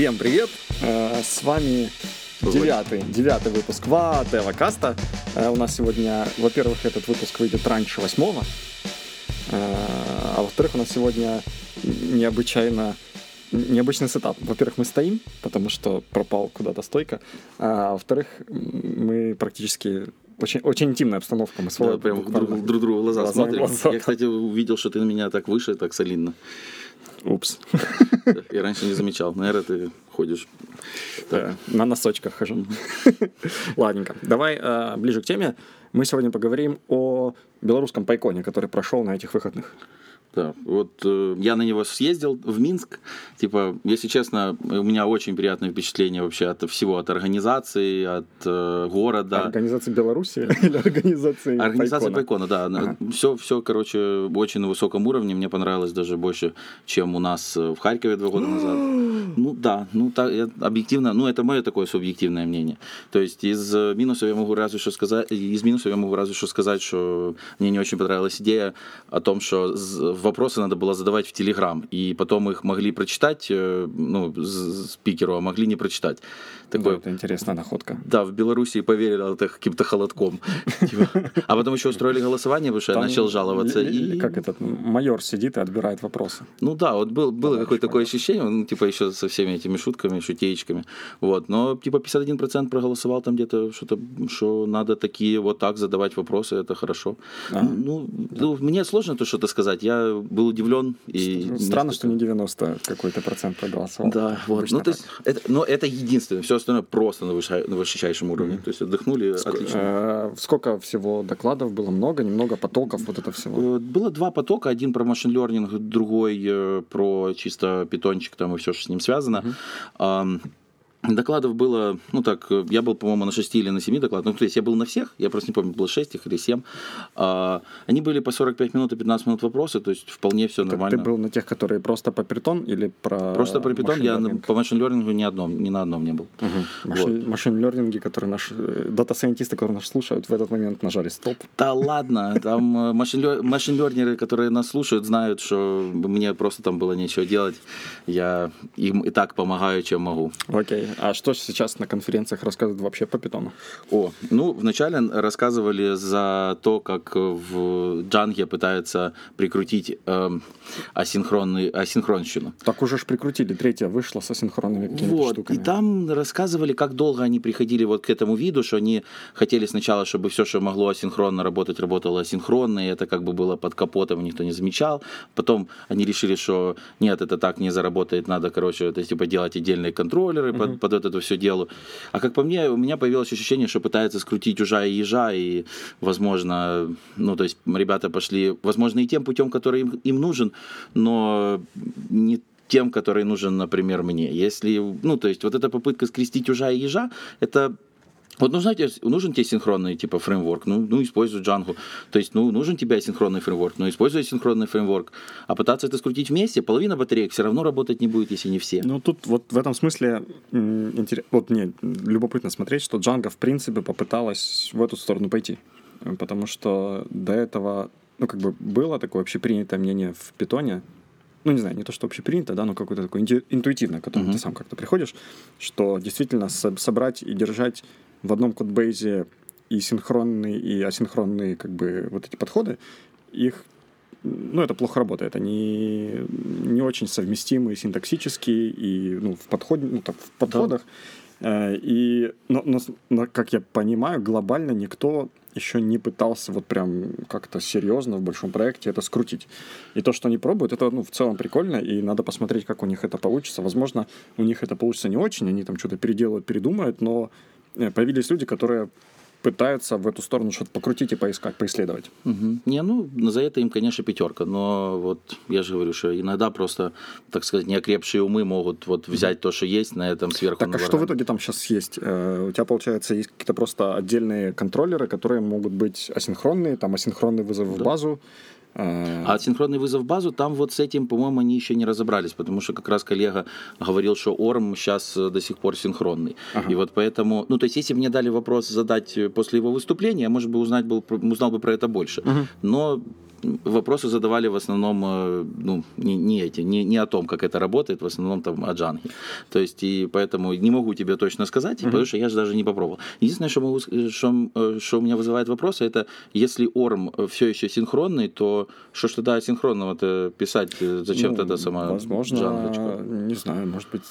Всем привет! Э, С вами девятый, девятый выпуск Ваатева Каста. Э, У нас сегодня, во-первых, этот выпуск выйдет раньше восьмого, Э, а во-вторых, у нас сегодня необычайно необычный сетап. Во-первых, мы стоим, потому что пропал куда-то стойка, а во-вторых, мы практически очень, очень интимная обстановка. Мы с Да, прям друг, друг другу в глаза глаза смотрим. глаза. Я, кстати, увидел, что ты на меня так выше, так солидно. Упс. Я раньше не замечал. Наверное, ты ходишь. Да, на носочках хожу. Ладненько. Давай э, ближе к теме. Мы сегодня поговорим о белорусском пайконе, который прошел на этих выходных. Да, вот э, я на него съездил в Минск. Типа, если честно, у меня очень приятное впечатление вообще от всего, от организации, от э, города. Организация Беларуси или организация Организация? Пайкона, да. Все, все, короче, очень на высоком уровне. Мне понравилось даже больше, чем у нас э, в Харькове два года назад. Ну да, ну так, я объективно, ну это мое такое субъективное мнение. То есть из э, минусов я могу разве что сказать, из минусов я могу разве что сказать, что мне не очень понравилась идея о том, что вопросы надо было задавать в Телеграм, и потом их могли прочитать, э, ну, спикеру, а могли не прочитать. Да, Такое это интересная находка. да, в Белоруссии поверили это каким-то холодком. Типа. А потом еще устроили голосование, потому что я начал жаловаться. Как этот майор сидит и отбирает вопросы. Ну да, вот был, было какое-то такое ощущение, ну, типа еще со всеми этими шутками, шутеечками. Вот. Но типа 51% проголосовал там где-то, что-то, что надо такие вот так задавать вопросы, это хорошо. А. Ну, ну, мне сложно то что-то сказать. Я был удивлен. И Странно, несколько- что не 90 какой-то процент проголосовал. Да, вот. Ну, то есть, это, но это единственное. Все остальное просто на, высша- на высочайшем уровне. То есть отдохнули, так. отлично. Э, Сколько всего докладов было? Много, немного потоков вот это всего? Э, Было два потока, один про машин learning, другой э, про чисто питончик там и все, что с ним связано. Ам, Докладов было, ну так, э, я был, по-моему, на 6 или на 7 докладах. Ну, то есть я был на всех, я просто не помню, было 6 их или 7. А, Они были по 45 минут и 15 минут вопросы, то есть вполне все Так нормально. ты был на тех, которые просто по питон или про Просто про питон я машин-лернинг? по машин learning ни, одном, ни на одном не был. Машин, машин-лернинги, которые наши э, дата-сайентисты, которые нас слушают, в этот момент нажали стоп. Да ладно, там э, машин- машин-лернеры, которые нас слушают, знают, что мне просто там было нечего делать. Я им и так помогаю, чем могу. Окей. А что сейчас на конференциях рассказывают вообще по питону? О, ну, вначале рассказывали за то, как в Джанге пытаются прикрутить эм, асинхронный, асинхронщину. Так уже ж прикрутили. Третья вышла со синхронными какими-то Вот, штуками. и там рассказывали, как долго они приходили вот к этому виду, что они хотели сначала, чтобы все, что могло асинхронно работать, работало асинхронно, и это как бы было под капотом, никто не замечал. Потом они решили, что нет, это так не заработает, надо, короче, это типа делать отдельные контроллеры под, под это все дело. А как по мне, у меня появилось ощущение, что пытаются скрутить ужа и ежа, и, возможно, ну, то есть ребята пошли, возможно, и тем путем, который им, им нужен, но не тем, который нужен, например, мне. Если, ну, то есть вот эта попытка скрестить ужа и ежа, это вот нужно, тебе- нужен тебе синхронный типа фреймворк, ну, ну используй Django. То есть, ну, нужен тебе асинхронный фреймворк, ну, используй асинхронный фреймворк. А пытаться это скрутить вместе, половина батареек все равно работать не будет, если не все. Ну, тут вот в этом смысле вот мне любопытно смотреть, что Django в принципе попыталась в эту сторону пойти. Потому что до этого, ну, как бы было такое общепринятое мнение в питоне, ну, не знаю, не то, что общепринято, да, но какое-то такое инту- интуитивное, к которому Мгм. ты сам как-то приходишь, что действительно со- собрать и держать в одном кодбейзе и синхронные, и асинхронные, как бы, вот эти подходы, их ну, это плохо работает. Они не очень совместимы синтаксически и ну, в, подходе, ну, так, в подходах. Э, И, но, но, но, как я понимаю, глобально никто еще не пытался вот прям как-то серьезно в большом проекте это скрутить. И то, что они пробуют, это ну, в целом прикольно, и надо посмотреть, как у них это получится. Возможно, у них это получится не очень, они там что-то переделают, передумают, но появились люди, которые пытаются в эту сторону что-то покрутить и поискать, поисследовать. Мгм. Не, ну, за это им, конечно, пятерка. Но вот я же говорю, что иногда просто, так сказать, неокрепшие умы могут вот взять то, что есть, на этом сверху Так а что в итоге там сейчас есть? Э, У тебя, получается, есть какие-то просто отдельные контроллеры, которые могут быть асинхронные, там асинхронный вызов в Да. базу. Э, А синхронный вызов в базу, там вот с этим, по-моему, они еще не разобрались, потому что как раз коллега говорил, что ORM сейчас до сих пор синхронный. Ага. И вот поэтому, ну, то есть, если бы мне дали вопрос задать э, после его выступления, я, может быть, узнать был, узнал бы про это больше. Мгм. Но вопросы задавали в основном, э, ну, не, не эти, не, не о том, как это работает, в основном там о джанге. То есть, и поэтому не могу тебе точно сказать, mm-hmm. потому что я же даже не попробовал. Единственное, что, могу, что, э, что у меня вызывает вопросы, это если орм все еще синхронный, то что ж тогда асинхронного-то писать? Зачем Ну, тогда сама Возможно, джангочка? не знаю, может быть,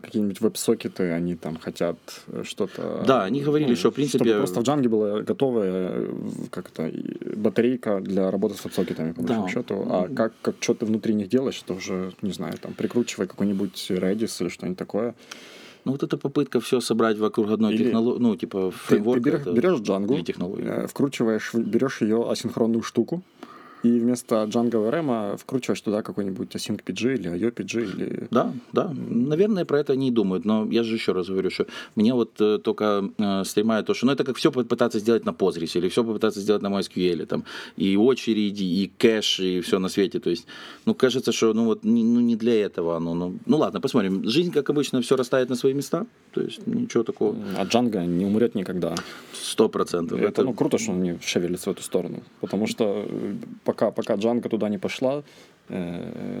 какие-нибудь веб-сокеты, они там хотят э, что-то... Да, они говорили, что, в принципе- Чтобы просто в Django была готовая э, как-то и батарейка для работы с веб-сокетами, по Да. большому счету. А как, как что ты внутри них делаешь, это уже, не знаю, там, прикручивай какой-нибудь Redis или что-нибудь такое. Ну, вот эта попытка все собрать вокруг одной Или- технологии, ну, типа Ты, ты фреймворка. берешь, берешь Django, э, вкручиваешь, берешь ее асинхронную штуку, и вместо Django RM вкручиваешь туда какой-нибудь async PG или IO PG или... Да, да. Наверное, про это они и думают. Но я же еще раз говорю, что мне вот э, только э, стремает то, что ну, это как все попытаться сделать на Postgres или все попытаться сделать на MySQL. Там, и очереди, и кэш, и все на свете. То есть, ну, кажется, что ну, вот, не, ну, не для этого оно. Ну, ну, ладно, посмотрим. Жизнь, как обычно, все растает на свои места. То есть, ничего такого. А Django не умрет никогда. Сто процентов. Это, ну, круто, что он не шевелится в эту сторону. Потому что э, пока, пока Django туда не пошла,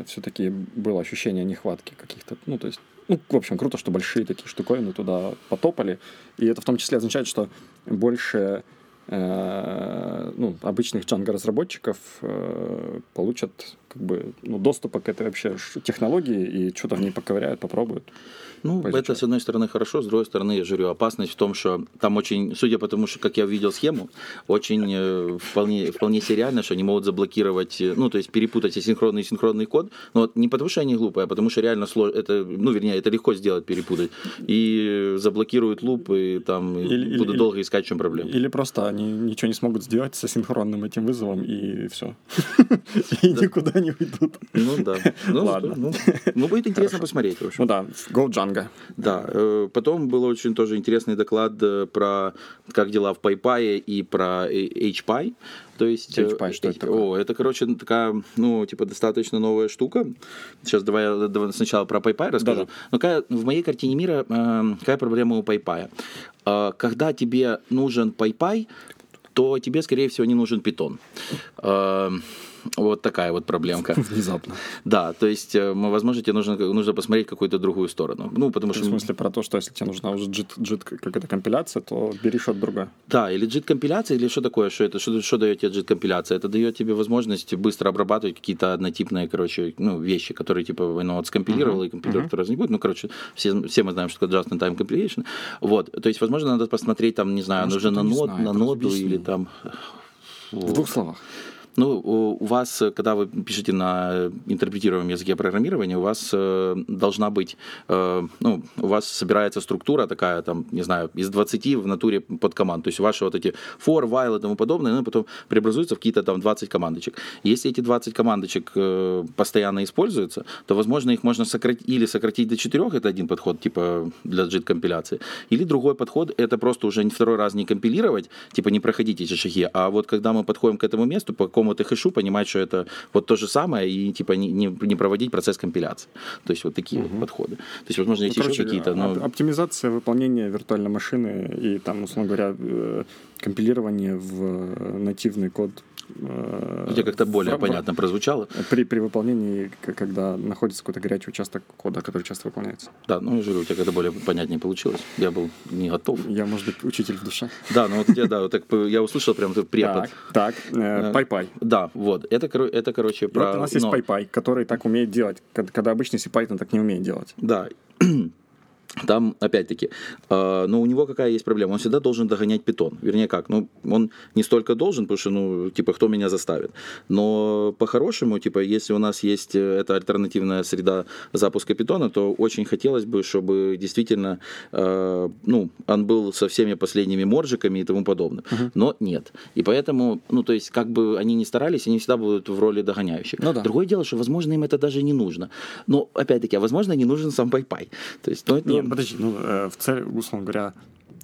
все-таки было ощущение нехватки каких-то. Ну, то есть, ну, в общем, круто, что большие такие штуковины туда потопали. И это в том числе означает, что больше э, ну, обычных Django-разработчиков э, получат как бы, ну, доступа к этой вообще технологии и что-то в ней поковыряют, попробуют. Ну, Поизучать. это, с одной стороны, хорошо, с другой стороны, я же говорю, опасность в том, что там очень, судя по тому, что, как я увидел схему, очень э, вполне, вполне себе реально, что они могут заблокировать, э, ну, то есть перепутать асинхронный и синхронный код, но вот не потому, что они глупые, а потому что реально сложно, это, ну, вернее, это легко сделать, перепутать, и заблокируют луп, и там Или- буду или- долго искать, чем проблема. Или просто они ничего не смогут сделать со синхронным этим вызовом, и все. И никуда не уйдут. Ну, да. Ну, Ладно. Ну, ну, будет интересно посмотреть, в общем. Ну да, Go Django. Да, э, потом был очень тоже интересный доклад э, про как дела в PyPy и про э, HPy. То есть, HPy, что это такое? О, это, короче, такая, ну, типа, достаточно новая штука. Сейчас давай я давай сначала про PyPy расскажу. Да-да. Но какая, в моей картине мира э, какая проблема у PyPy? Э, когда тебе нужен PyPy, то тебе, скорее всего, не нужен Python. Э, вот такая вот проблемка. Внезапно. Да, то есть, э, возможно, тебе нужно, нужно посмотреть какую-то другую сторону. Ну, потому В что... смысле про то, что если тебе нужна уже JIT, JIT какая-то компиляция, то бери что-то другое. Да, или JIT-компиляция, или что такое, что это, что, что дает тебе JIT-компиляция? Это дает тебе возможность быстро обрабатывать какие-то однотипные, короче, ну, вещи, которые, типа, ну, вот скомпилировал, и компилировать uh раз не будет. Ну, короче, все, все мы знаем, что такое just-in-time compilation. Вот, то есть, возможно, надо посмотреть, там, не знаю, Может, нужно на, нод, знает, на объясни. или там... В двух словах. Ну, у вас, э, когда вы пишете на э, интерпретируемом языке программирования, у вас э, должна быть, ну, у вас собирается структура такая, там, не знаю, из 20 в натуре под команд. То есть ваши вот эти for, while и тому подобное, ну, потом преобразуются в какие-то там 20 командочек. Если эти 20 командочек постоянно используются, то, возможно, их можно сократить или сократить до 4, это один подход, типа, для JIT-компиляции, или другой подход, это просто уже второй раз не компилировать, типа, не проходить эти шаги, а вот когда мы подходим к этому месту, по какому-то хэшу, понимать, что это вот то же самое, и, типа, не, не, не проводить процесс компиляции. То есть вот такие вот подходы. То есть, возможно, есть Ну, еще какие-то, но... оп- оптимизация выполнения виртуальной машины и там, условно говоря, э, компилирование в э, нативный код. Э, Где как-то более в- понятно прозвучало. При, при выполнении, когда находится какой-то горячий участок кода, который часто выполняется. Да, ну, я говорю, у тебя как-то более понятнее получилось. Я был не готов. Я, может быть, учитель в душе. Да, ну вот я, да, вот так я услышал прям препод. Так, так, э, PyPy. Да, вот. Это, это короче, про... вот у нас есть PyPy, который так умеет делать, когда обычный C-Python так не умеет делать. Да. Там, опять-таки, э, но у него какая есть проблема? Он всегда должен догонять питон. Вернее, как? Ну, он не столько должен, потому что, ну, типа, кто меня заставит. Но по-хорошему, типа, если у нас есть э, эта альтернативная среда запуска питона, то очень хотелось бы, чтобы действительно, э, ну, он был со всеми последними моржиками и тому подобное. Но нет. И поэтому, ну, то есть, как бы они ни старались, они всегда будут в роли догоняющих. Ну да. Другое дело, что, возможно, им это даже не нужно. Но, опять-таки, а возможно, не нужен сам PyPy. То есть, ну, это Не, подожди, ну, э, в цель, условно говоря,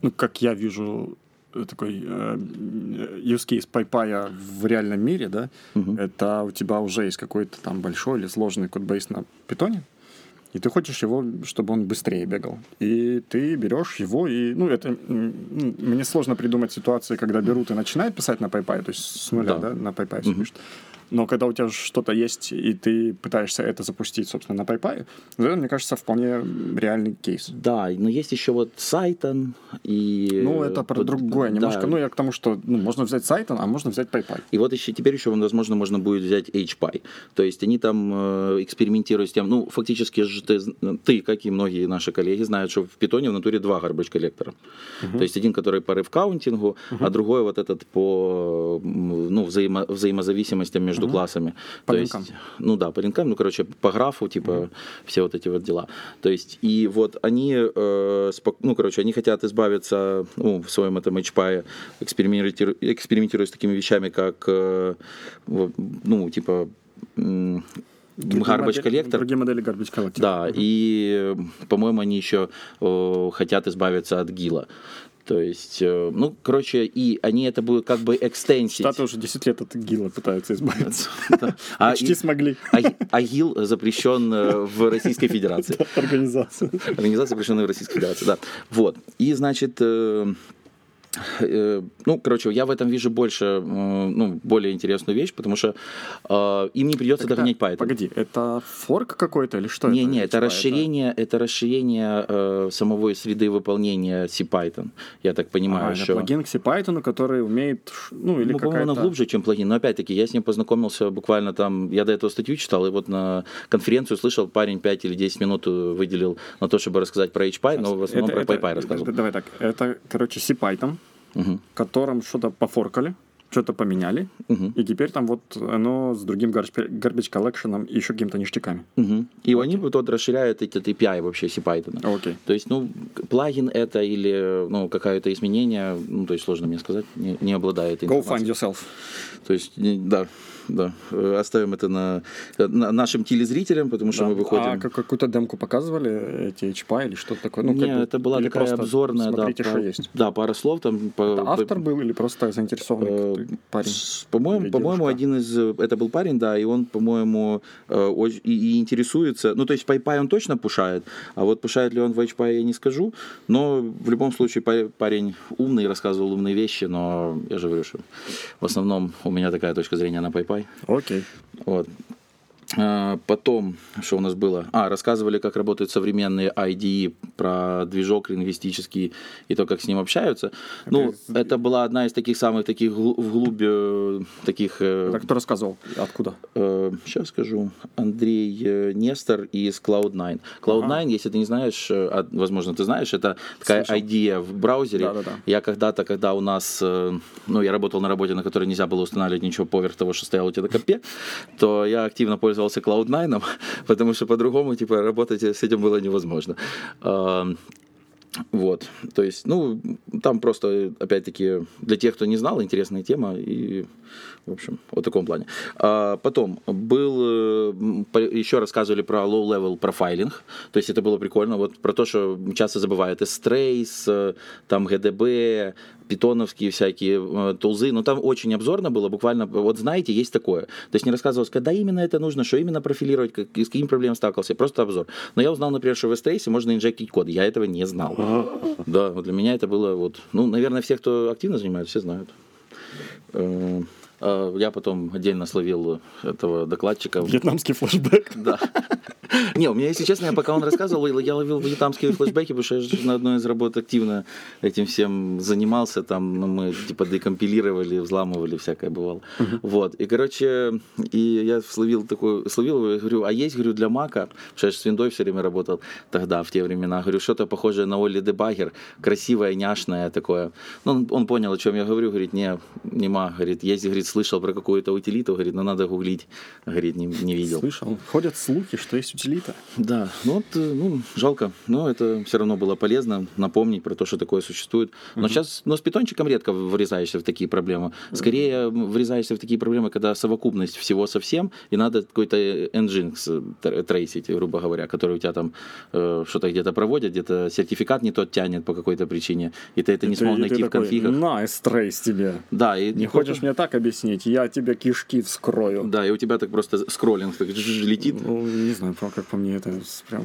ну, как я вижу э, такой э, use case PyPy в реальном мире, да, это у тебя уже есть какой-то там большой или сложный кодбейс на питоне, и ты хочешь его, чтобы он быстрее бегал. И ты берешь его, и, ну, это, мне сложно придумать ситуации, когда берут и начинают писать на PyPy, то есть с нуля, Да. да, на PyPy все пишут. Но когда у тебя что-то есть, и ты пытаешься это запустить, собственно, на PyPy, это, мне кажется, вполне реальный кейс. Да, но есть еще вот Сайтон и... Ну, это про вот, другое немножко. да. Ну, я к тому, что ну, можно взять Сайтон, а можно взять PyPy. И вот еще теперь еще, возможно, можно будет взять HPy. То есть они там э, экспериментируют с тем, ну, фактически же ты, ты, как и многие наши коллеги, знают, что в питоне в натуре два garbage коллектора. То есть один, который по рефкаунтингу, а другой вот этот по ну, взаимо, взаимозависимостям между классами. По То линкам. есть, ну да, по линкам, ну, короче, по графу, типа, все вот эти вот дела. То есть, и вот они, э, спок- ну, короче, они хотят избавиться, ну, в своем этом HPI, экспериментируя, экспериментируя с такими вещами, как, э, ну, типа, garbage модели- коллектор. Другие модели garbage collector. Да, и, по-моему, они еще э, хотят избавиться от ГИЛа. То есть, э, ну, короче, и они это будут как бы экстенсить. Штаты уже 10 лет от ГИЛа пытаются избавиться. А, Почти смогли. а, а ГИЛ запрещен э, в Российской Федерации. Организация. Организация, запрещенная в Российской Федерации, да. Вот. И, значит, э, ну, короче, я в этом вижу больше, э, ну, более интересную вещь, потому что э, им не придется это- догонять Python. Погоди, это форк какой-то или что Не, это? не, это Типа, расширение, это расширение э, самой среды выполнения CPython. Я так понимаю, А, это что. плагин к CPython, который умеет, ну, или ну, по-моему, глубже, чем плагин. Но опять-таки, я с ним познакомился буквально там, я до этого статью читал, и вот на конференцию слышал, парень 5 или 10 минут э, выделил на то, чтобы рассказать про HPy, но в основном Это- про это- PyPy рассказывал. Давай так, это, короче, CPython, Мгм. которым что-то пофоркали, что-то поменяли, Мгм. и теперь там вот оно с другим garbage collection и еще какими-то ништяками. Мгм. И они вот расширяют эти API вообще CPython. Окей. То есть, ну, плагин это или, ну, какое-то изменение, ну, то есть сложно мне сказать, не, не обладаю этой Go информацией. find yourself. То есть, да, да. Э, Оставим это на, на нашим телезрителям, потому что Да. мы выходим. А как- какую-то демку показывали, эти HPy или что-то такое? Ну, Не, как бы- это была такая просто обзорная, да, смотрите, что пара- есть. да, пара слов там. по- Это автор был или просто заинтересованный Э, парень? По-моему, по-моему, один из... э, Это был парень, да, и он, по-моему, э, и, и интересуется... Ну, то есть PyPy он точно пушает, а вот пушает ли он в HPy, я не скажу. Но в любом случае па- парень умный, рассказывал умные вещи, но я же говорю, что в основном у меня такая точка зрения на PyPy. Окей. Вот. А, Потом, что у нас было? А, рассказывали, как работают современные IDE, про движок лингвистический и то, как с ним общаются. Ну, это была одна из таких самых таких глу- вглубь э, таких... э, Так кто рассказывал? Откуда? сейчас скажу. Андрей э, Нестор из Cloud9. Cloud9, если ты не знаешь, э, а, возможно, ты знаешь, это такая Слышал. идея в браузере. Да-да-да. Я когда-то, когда у нас, э, ну, я работал на работе, на которой нельзя было устанавливать ничего поверх того, что стояло у тебя на компе, то я активно пользовался Cloud9, потому что по-другому, типа, работать с этим было невозможно. А, Вот, то есть, ну, там просто, опять-таки, для тех, кто не знал, интересная тема, и, в общем, вот в таком плане. А потом был, э, еще рассказывали про low-level профайлинг, то есть это было прикольно, вот про то, что часто забывают S-Trace, э, там GDB, питоновские всякие э, тулзы, но там очень обзорно было, буквально, вот знаете, есть такое. То есть не рассказывалось, когда именно это нужно, что именно профилировать, как, с какими проблемами сталкивался, просто обзор. Но я узнал, например, что в S-Trace можно инжектить код, я этого не знал. Да, вот для меня это было вот, ну, наверное, все, кто активно занимается, все знают. Э, Я потом отдельно словил этого докладчика. Вьетнамский флешбэк. Да. Не, у меня, если честно, я пока он рассказывал, я ловил вьетнамские флешбеки, потому что я на одной из работ активно этим всем занимался. Там ну, мы типа декомпилировали, взламывали, всякое бывало. Вот. И, короче, и я словил такой, словил его, говорю, а есть, говорю, для Мака, потому что я же с Windows все время работал тогда, в те времена. Говорю, что-то похожее на Олли Дебагер, красивое, няшное такое. Ну, он, он понял, о чем я говорю, говорит, не, нема, говорит, есть, говорит, слышал про какую-то утилиту, говорит, но надо гуглить, говорит, не, не видел. Слышал. Ходят слухи, что есть утилита. Да, ну вот, э, ну, жалко, но это все равно было полезно напомнить про то, что такое существует. Но сейчас, но с питончиком редко врезаешься в такие проблемы. Скорее врезаешься в такие проблемы, когда совокупность всего со всем, и надо какой-то Nginx тр- трейсить, грубо говоря, который у тебя там э, что-то где-то проводит, где-то сертификат не тот тянет по какой-то причине, и ты это не Ты- смог найти в конфигах. Nice трейс тебе. Да, и Не хочешь мне так объяснить? Я тебе кишки вскрою. Да, и у тебя так просто скроллинг так летит. Ну, не знаю, как по мне, это прям,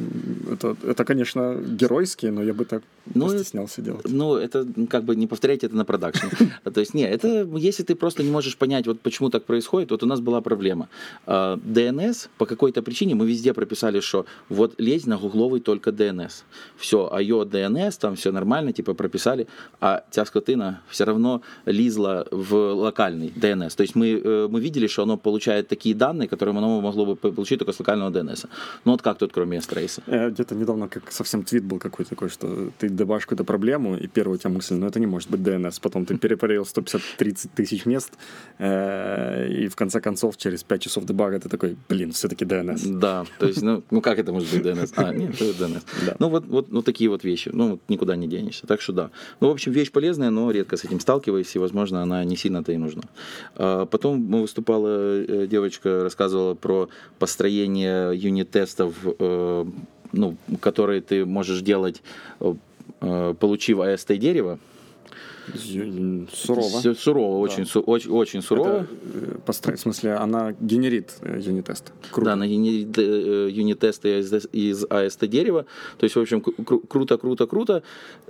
это, это, конечно, геройски, но я бы так Ну, постеснялся делать. Ну, это как бы не повторяйте это на продакшене. То есть, не, это если ты просто не можешь понять, вот почему так происходит, вот у нас была проблема. А, DNS по какой-то причине мы везде прописали, что вот лезь на гугловый только DNS. Все, IO DNS, там все нормально, типа прописали, а ця скотина все равно лизла в локальный DNS. То есть мы, э, мы видели, что оно получает такие данные, которые оно могло бы получить только с локального DNS. Ну вот как тут, кроме S-Trace? Э, Где-то недавно как совсем твит был какой-то такой, что ты дебашь какую-то проблему, и первая у тебя мысль, ну это не может быть DNS. Потом ты перепроверил 150-30 тысяч мест, э, и в конце концов через 5 часов дебага ты такой, блин, все-таки DNS. Да, то есть, ну, ну как это может быть DNS? А, нет, это DNS. Да. Ну вот, вот, вот такие вот вещи, ну вот никуда не денешься, так что да. Ну, в общем, вещь полезная, но редко с этим сталкиваюсь, и, возможно, она не сильно-то и нужна. А потом выступала, э, девочка рассказывала про построение юнит-тестов, э, ну, которые ты можешь делать, э, получив AST-дерево. Ю- Сурово. Сурово, очень, су- очень, очень сурово. Это, э, в смысле, она генерит э, юнит-тест. Круто. Да, на юни- э, юнит-тесты из, из AST дерева. То есть, в общем, кру- круто, круто, круто.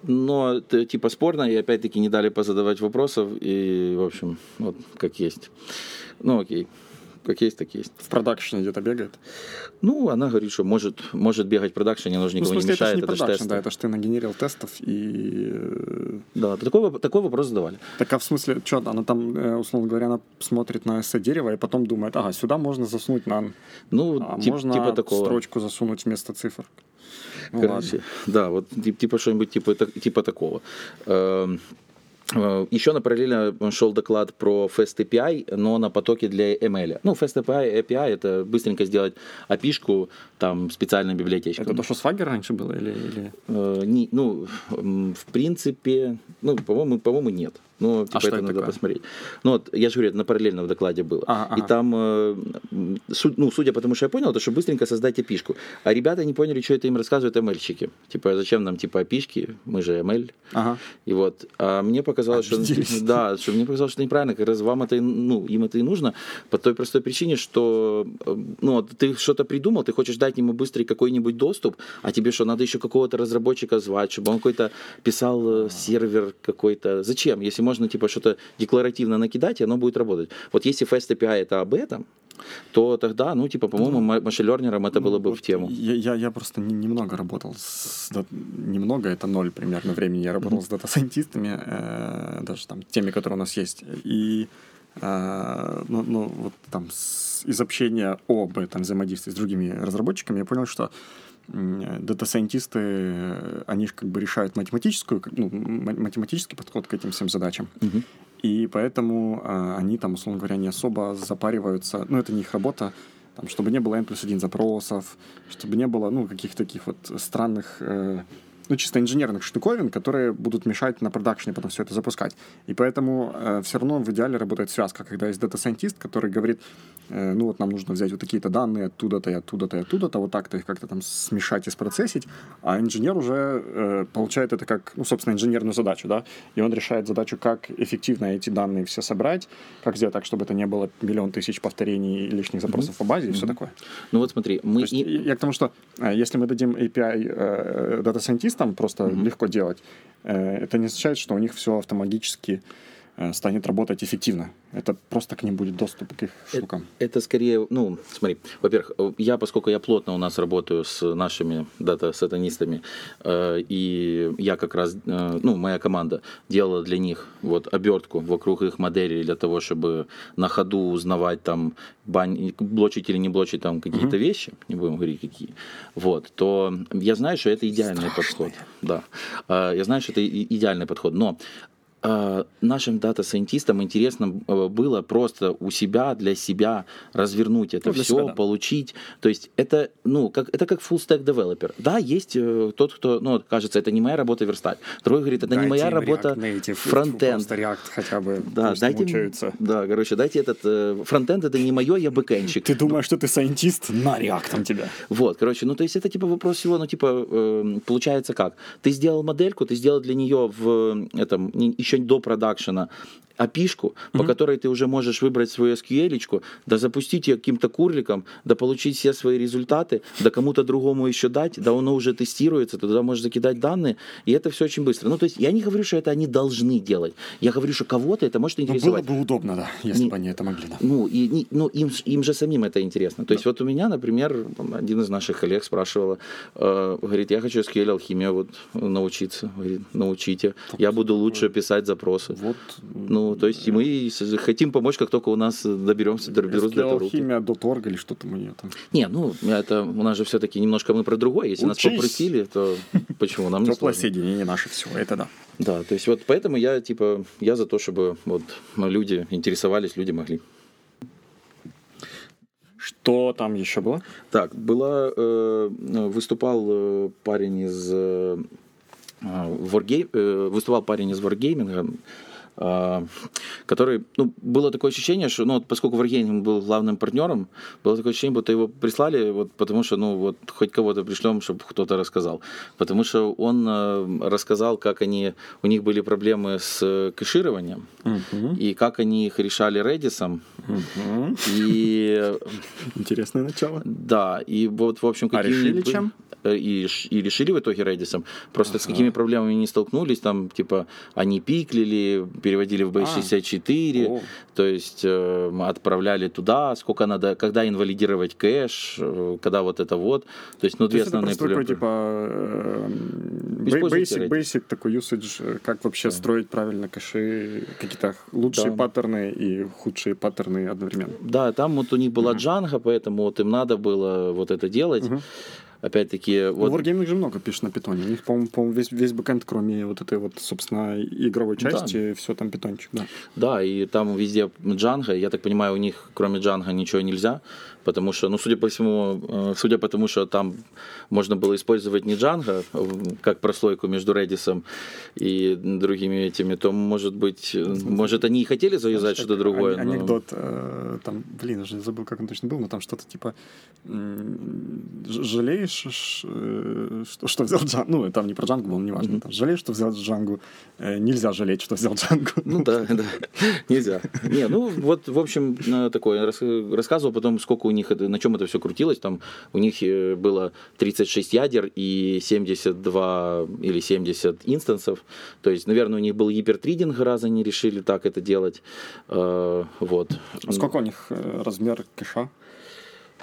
Но типа спорно, и опять-таки не дали позадавать вопросов. И, в общем, вот как есть. Ну, окей. Как есть, так есть. В продакшене где-то бегает. Ну, она говорит, что может, может бегать в продакшене, оно же Ну, в никому смысле, не это же мешает, не это же тесты. да, это же ты нагенерил тестов и... э, Да, такой, такой вопрос задавали. Так а в смысле, что, она там, э, условно говоря, она смотрит на эссе дерево и потом думает, ага, сюда можно засунуть на... Ну, А тип- можно типа такого. строчку засунуть вместо цифр. Ну, Короче, да, вот тип- типа что-нибудь типа, типа такого. Э, Еще на параллельно шел доклад про Fast API, но на потоке для ML. Ну, Fast API, API это быстренько сделать API-шку там специальной библиотечкой. Это то, что Swagger раньше было? Или, или... Э, не- ну, в принципе, ну, по-моему, по-моему, нет. Но типа, что это это надо такое? посмотреть. Ну, вот, я же говорю, это на параллельном докладе было. Ага, И ага. там, э, м, су- ну, судя по тому, что я понял, это что быстренько создать опишку. А ребята не поняли, что это им рассказывают ML-щики. Типа, зачем нам, типа, опишки? Мы же ML. Ага. И вот, а мне показалось, что, да, что мне показалось, что неправильно, как раз вам это, ну, им это и нужно, по той простой причине, что, э, ну, ты что-то придумал, ты хочешь дать ему быстрый какой-нибудь доступ, а тебе что, надо еще какого-то разработчика звать, чтобы он какой-то писал э, сервер какой-то. Зачем? Если можно, типа, что-то декларативно накидать, и оно будет работать. Вот если Fast API это об этом, то тогда, ну, типа, по-моему, ма- машин-лернерам это было бы в тему. Я, я, я просто не- немного работал с... дат- Немного, это ноль примерно времени. Я работал с дата-сайентистами, э, даже там теми, которые у нас есть. И э, ну, ну, вот там с- из общения об этом взаимодействии с другими разработчиками я понял, что дата-сайентисты, э, они же как бы решают математическую, ну, математический подход к этим всем задачам. Мгм. И поэтому а, они там, условно говоря, не особо запариваются. Ну, это не их работа. Там, чтобы не было N плюс один запросов, чтобы не было, ну, каких-то таких вот странных, э, ну, чисто инженерных штуковин, которые будут мешать на продакшене потом все это запускать. И поэтому все равно в идеале работает связка, когда есть дата-сайентист, который говорит, э, ну, вот нам нужно взять вот такие-то данные оттуда-то и оттуда-то и оттуда-то, вот так-то их как-то там смешать и спроцессить, а инженер уже э, получает это как, ну, собственно, инженерную задачу, да, и он решает задачу, как эффективно эти данные все собрать, как сделать так, чтобы это не было миллион тысяч повторений и лишних запросов по базе и все такое. Ну, вот смотри, мы... То есть, и- я к тому, что э, если мы дадим API э, дата-сайентистам просто легко делать, э, это не означает, что у них все автоматически станет работать эффективно. Это просто к ним будет доступ к их штукам. Это скорее, ну, смотри, во-первых, э, я, поскольку я плотно у нас работаю с нашими дата-сатанистами, э, и я как раз, э, ну, моя команда делала для них вот обертку вокруг их моделей для того, чтобы на ходу узнавать там, бань, блочить или не блочить там какие-то вещи, не будем говорить какие, вот, то я знаю, что это идеальный подход. Да. Э, Я знаю, что это идеальный подход, но э, нашим дата-сайентистам интересно э, было просто у себя, для себя развернуть это Ну, все, себя, да. получить. То есть это, ну, как, это как full stack developer. Да, есть э, тот, кто, ну, кажется, это не моя работа верстать. Другой говорит, это не моя работа фронтенд. React хотя бы Да, дайте, мучаются. да, короче, дайте этот э, фронтенд, это не мое, я бэкенщик. Ты думаешь, что ты сайентист? На React тебя. Вот, короче, ну то есть это типа вопрос всего, ну типа э, получается как? Ты сделал модельку, ты сделал для нее в этом не- еще до продакшена опишку, по которой ты уже можешь выбрать свою SQL, да запустить ее каким-то курликом, да получить все свои результаты, да кому-то другому еще дать, да оно уже тестируется, ты туда можешь закидать данные, и это все очень быстро. Ну, то есть я не говорю, что это они должны делать. Я говорю, что кого-то это может Ну, интересовать. было бы удобно, да, если Не- бы они это могли, да. Ну, и, не- ну им, им же самим это интересно. То есть вот у меня, например, один из наших коллег спрашивал, э, говорит, я хочу SQL алхимия вот научиться. Говорит, научите. Я буду лучше писать запросы. Вот Ну, то есть мы хотим помочь, как только у нас доберемся, доберутся до этого химия .org или что там у нее там. Не, ну, это у нас же все-таки немножко мы про другое. Если нас Учись. попросили, то почему нам не сложно? соединение наше все, это да. Да, то есть вот поэтому я типа я за то, чтобы вот люди интересовались, люди могли. Что там еще было? Так, была, э, выступал э, парень из э, Wargame, э, выступал парень из Wargaming, который, ну, было такое ощущение, что, ну, вот поскольку Wargaming был главным партнером, было такое ощущение, будто его прислали, вот, потому что, ну, вот, хоть кого-то пришлем, чтобы кто-то рассказал. Потому что он э, рассказал, как они, у них были проблемы с э, кэшированием, и как они их решали Redis, Мгм. и Интересное начало. да, и вот, в общем, А какие решили были- чем? Э, И, и решили в итоге Redis. Просто с какими проблемами они столкнулись, там, типа, они пиклили, переводили в B64, О. то есть э, отправляли туда, сколько надо, когда инвалидировать кэш, э, когда вот это вот. То есть, ну, две основные просто такой, проблемы. типа, э, basic, basic такой usage, э, как вообще строить правильно кэши, какие-то лучшие Да. паттерны и худшие паттерны одновременно. Да, там вот у них была Django, поэтому вот им надо было вот это делать. Опять-таки, Вот. вот Wargaming же много пишет на питоне. У них, по-моему, по-моему, весь, весь бэкэнд, кроме вот этой вот, собственно, игровой Да. части, все там питончик, да. Да, и там везде Django. Я так понимаю, у них кроме Django ничего нельзя, потому что, ну, судя по всему, э, судя по тому, что там можно было использовать не Django э, как прослойку между Redis и другими этими, то, может быть, э, может, они и хотели завязать что-то другое. Ан- но- Анекдот, там, блин, уже забыл, как он точно был, но там что-то типа жалеешь, что, что взял Джангу, ну, там не про Джангу было, неважно, там, жалеешь, что взял Джангу, Э, нельзя жалеть, что взял Джангу. Ну да, да, нельзя. Не, ну вот, в общем, такое, рассказывал потом, сколько у них, это, на чем это все крутилось, там у них э, было 36 ядер и 72 или 70 инстансов, то есть, наверное, у них был гипертридинг, раз они решили так это делать, Э, вот. А Сколько у них э, размер кэша?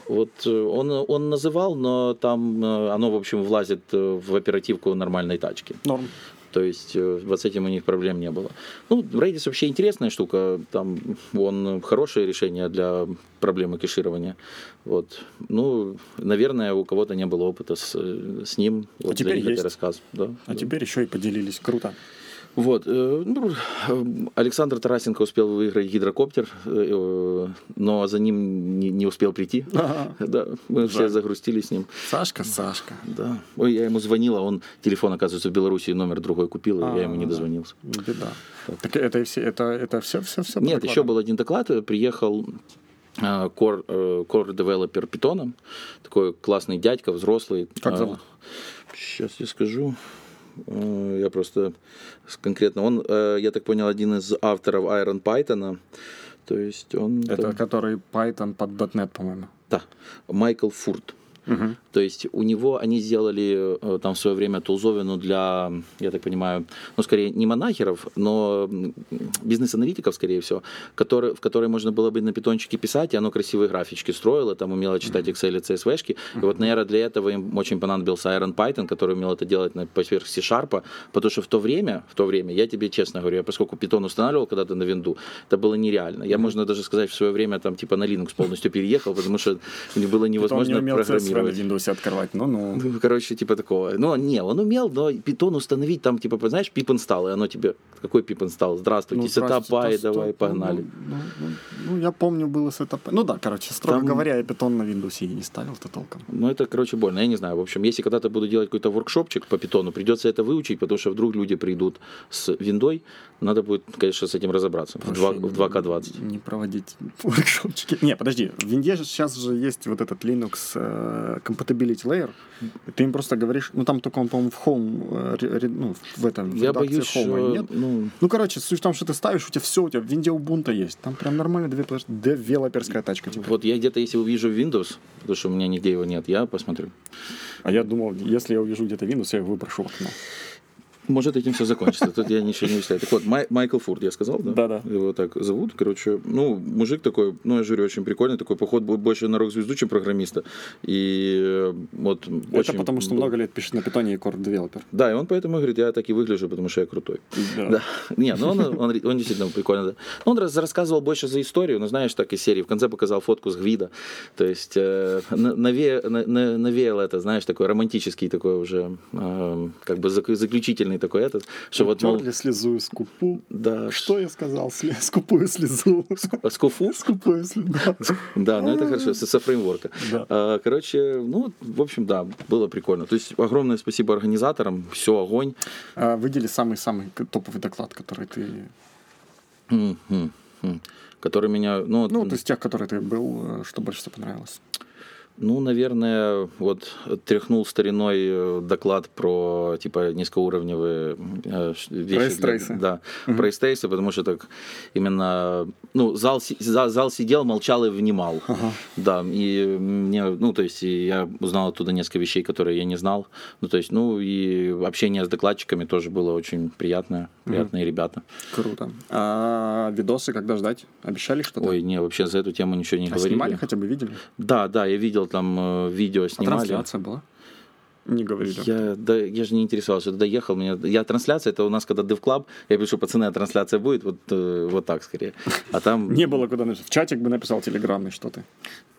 Вот он, он называл, но там оно, в общем, влазит в оперативку нормальной тачки. Норм. То есть э, вот с этим у них проблем не было. Ну, Redis вообще интересная штука. Там он хорошее решение для проблемы кэширования. Вот. Ну, наверное, у кого-то не было опыта с, э, с ним. Вот теперь для них есть. рассказ. Да, А да. теперь еще и поделились. Круто. Вот. э, ну, Александр Тарасенко успел выиграть гидрокоптер, э, но за ним не, не успел прийти. Ага. Да, мы все Жаль. загрустили с ним. Сашка, Сашка. Да. Ой, я ему звонил, а он телефон, оказывается, в Беларуси номер другой купил, и я ему не А, дозвонился. Беда. Так это и все, это, это все, все, все. Нет, еще был один доклад. э, Приехал core, core developer Python, такой классный дядька, взрослый. Как зовут? Сейчас я скажу. Э, Я просто конкретно... Он, э, я так понял, один из авторов Iron Python. То есть он... Это там- который Python под .NET, по-моему. Да, Майкл Фурт. Мгм. То есть у него они сделали э, там в свое время тулзовину для, я так понимаю, ну скорее не монахеров, но бизнес-аналитиков, скорее всего, который, в которой можно было бы на питончике писать, и оно красивые графички строило, там умело читать Excel и CSV-шки. И вот, наверное, для этого им очень понадобился Iron Python, который умел это делать на поверх C-Sharp, потому что в то время, в то время, я тебе честно говорю, я поскольку Python устанавливал когда-то на винду, это было нереально. Я, можно даже сказать, в свое время там типа на Linux полностью переехал, потому что было Питон невозможно не программировать. Windows открывать. Ну-ну. Ну, короче, типа такого. Ну, не, он умел, но питон установить там, типа, знаешь, пип инсталл, и оно тебе... Какой pip install? Здравствуйте, Ну, setup здрасте, py, то- давай, погнали. Ну, ну, ну, Ну, я помню, было с это... Ну да, короче, строго Там- говоря, я питон на Windows и не ставил-то толком. Ну, это, короче, больно. Я не знаю. В общем, если когда-то буду делать какой-то воркшопчик по питону, придется это выучить, потому что вдруг люди придут с виндой. Надо будет, конечно, с этим разобраться. В, 2, Прошу в 2К20. Не проводить воркшопчики. Не, подожди, в Винде же сейчас же есть вот этот Linux э, Compatibility Layer. Ты им просто говоришь, ну там только он, по-моему, в Home, э, ну, в этом, в Я боюсь, Home что... нет. Ну, Ну, короче, суть в том, что ты ставишь, у тебя все, у тебя в Винде Ubuntu есть. Там прям нормально девелопер- девелоперская тачка. типа. вот я где-то, если увижу Windows, потому что у меня нигде его нет, я посмотрю. А я думал, если я увижу где-то Windows, я его выброшу окно. Может, этим все закончится. Тут я ничего не вычисляю. Так вот, Май- Майкл Фурд, я сказал, да? Да-да. Его так зовут. Короче, ну, мужик такой, ну, я говорю, очень прикольный, такой поход бо- больше на рок-звезду, чем программиста. И э, вот Это очень... потому, что много лет пишет на питоне и Developer. Да, и он поэтому говорит, я так и выгляжу, потому что я крутой. Да. Не, ну он, он, он действительно прикольно. Да. Ну, он раз- рассказывал больше за историю, ну, знаешь, так из серии. В конце показал фотку с Гвида. То есть э, на- наве- на- на- навеял это, знаешь, такой романтический такой уже, э, как бы зак- заключительный такой этот, что вот, мол, Утерли слезу скупу. да, Что я сказал? Скупую слезу. скуфу, Скупую слезу. да. ну это хорошо, со, фреймворка. А, Короче, ну, в общем, да, было прикольно. То есть огромное спасибо организаторам, все огонь. А, Выдели самый-самый топовый доклад, который ты... Который меня, ну, Ну, то есть тех, которые ты был, э, что больше всего понравилось. Ну, наверное, вот тряхнул стариной э, доклад про типа низкоуровневые э, вещи. для- strace ы. Да, про strace ы, потому что так именно, ну, зал, си- за- зал сидел, молчал и внимал. Ага. Да, и мне, ну, то есть я узнал оттуда несколько вещей, которые я не знал. Ну, то есть, ну, и общение с докладчиками тоже было очень приятное, приятные ребята. Круто. А видосы когда ждать? Обещали что-то? Ой, не, вообще за эту тему ничего не а говорили. снимали хотя бы, видели? Да, да, я видел там э, видео А снимали. трансляция была? Не говорили. Я, да, я же не интересовался, туда ехал, меня, я трансляция, это у нас когда DevClub, я пишу, пацаны, а трансляция будет, вот, э, вот так скорее. А там, Не было куда написать. В чатик бы написал телеграммный что-то.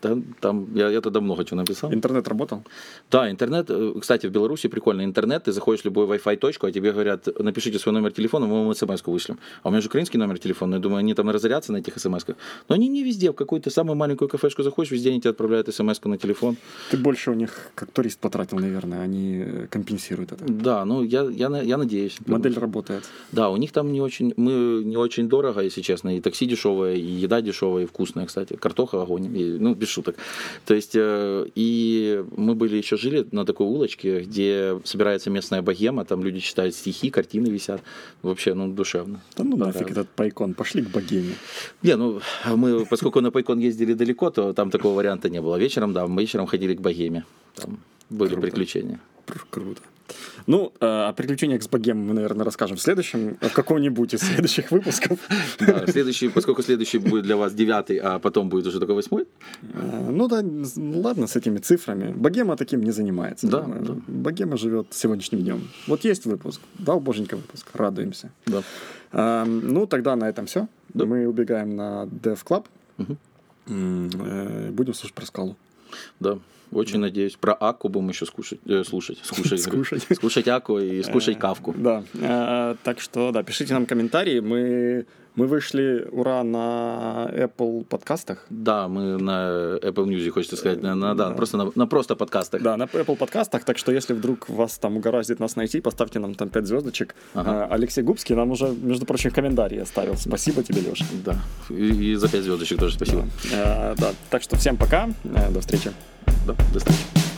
там, там я, я тогда много чего написал. Интернет работал? Да, интернет, э, кстати, в Беларуси прикольно, интернет, ты заходишь в любую Wi-Fi точку, а тебе говорят, напишите свой номер телефона, мы вам смс вышлем. А у меня же украинский номер телефона, я думаю, они там разорятся на этих смс -ках. Но они не везде, в какую-то самую маленькую кафешку заходишь, везде они тебе отправляют смс на телефон. Ты больше у них как турист потратил, наверное. Они э, компенсируют это. Да, ну я, я, я надеюсь. Модель работает. Да, у них там не очень, мы не очень дорого, если честно, и такси дешевое, и еда дешевая, и вкусная, кстати, картоха огонь, и, ну, без шуток. То есть, э, и мы были еще жили на такой улочке, где собирается местная богема, там люди читают стихи, картины висят, вообще, ну, душевно. Да ну Да, нафиг этот пайкон. Пошли к богеме. Не, ну, мы, поскольку на Пайкон ездили далеко, то там такого варианта не было. Вечером, да, мы вечером ходили к богеме, там были Круто. приключения. Пр- Круто. Ну, э, о приключениях с богемом мы, наверное, расскажем в следующем, в каком-нибудь из следующих выпусков. Да, следующий, поскольку следующий будет для вас девятый, а потом будет уже только восьмой, Э, Ну да, ладно с этими цифрами. Богема таким не занимается. Да, Э, да. Богема живет сегодняшним днем. Вот есть выпуск. Дал боженька выпуск. Радуемся. да. Эм, Ну, тогда на этом все. Да. Мы убегаем на Dev Club. Э, Будем слушать про скалу. Да, очень надеюсь. Про Аку будем еще скушать, э, слушать, скушать. Скушать. скушать Аку и скушать Кавку. Да. Э, Так что, да, пишите нам комментарии. Мы, мы вышли, ура, на Apple подкастах. Да, мы на Apple Music, хочется сказать, на, на- да, Да. просто на, на просто подкастах. Да, на Apple подкастах, так что если вдруг вас там угораздит нас найти, поставьте нам там 5 звездочек. Ага. А, Алексей Губский нам уже, между прочим, комментарий оставил. Спасибо тебе, Леша. Да. И, и за 5 звездочек тоже спасибо. Э, да, так что всем пока, Э, до встречи. Да, до встречи.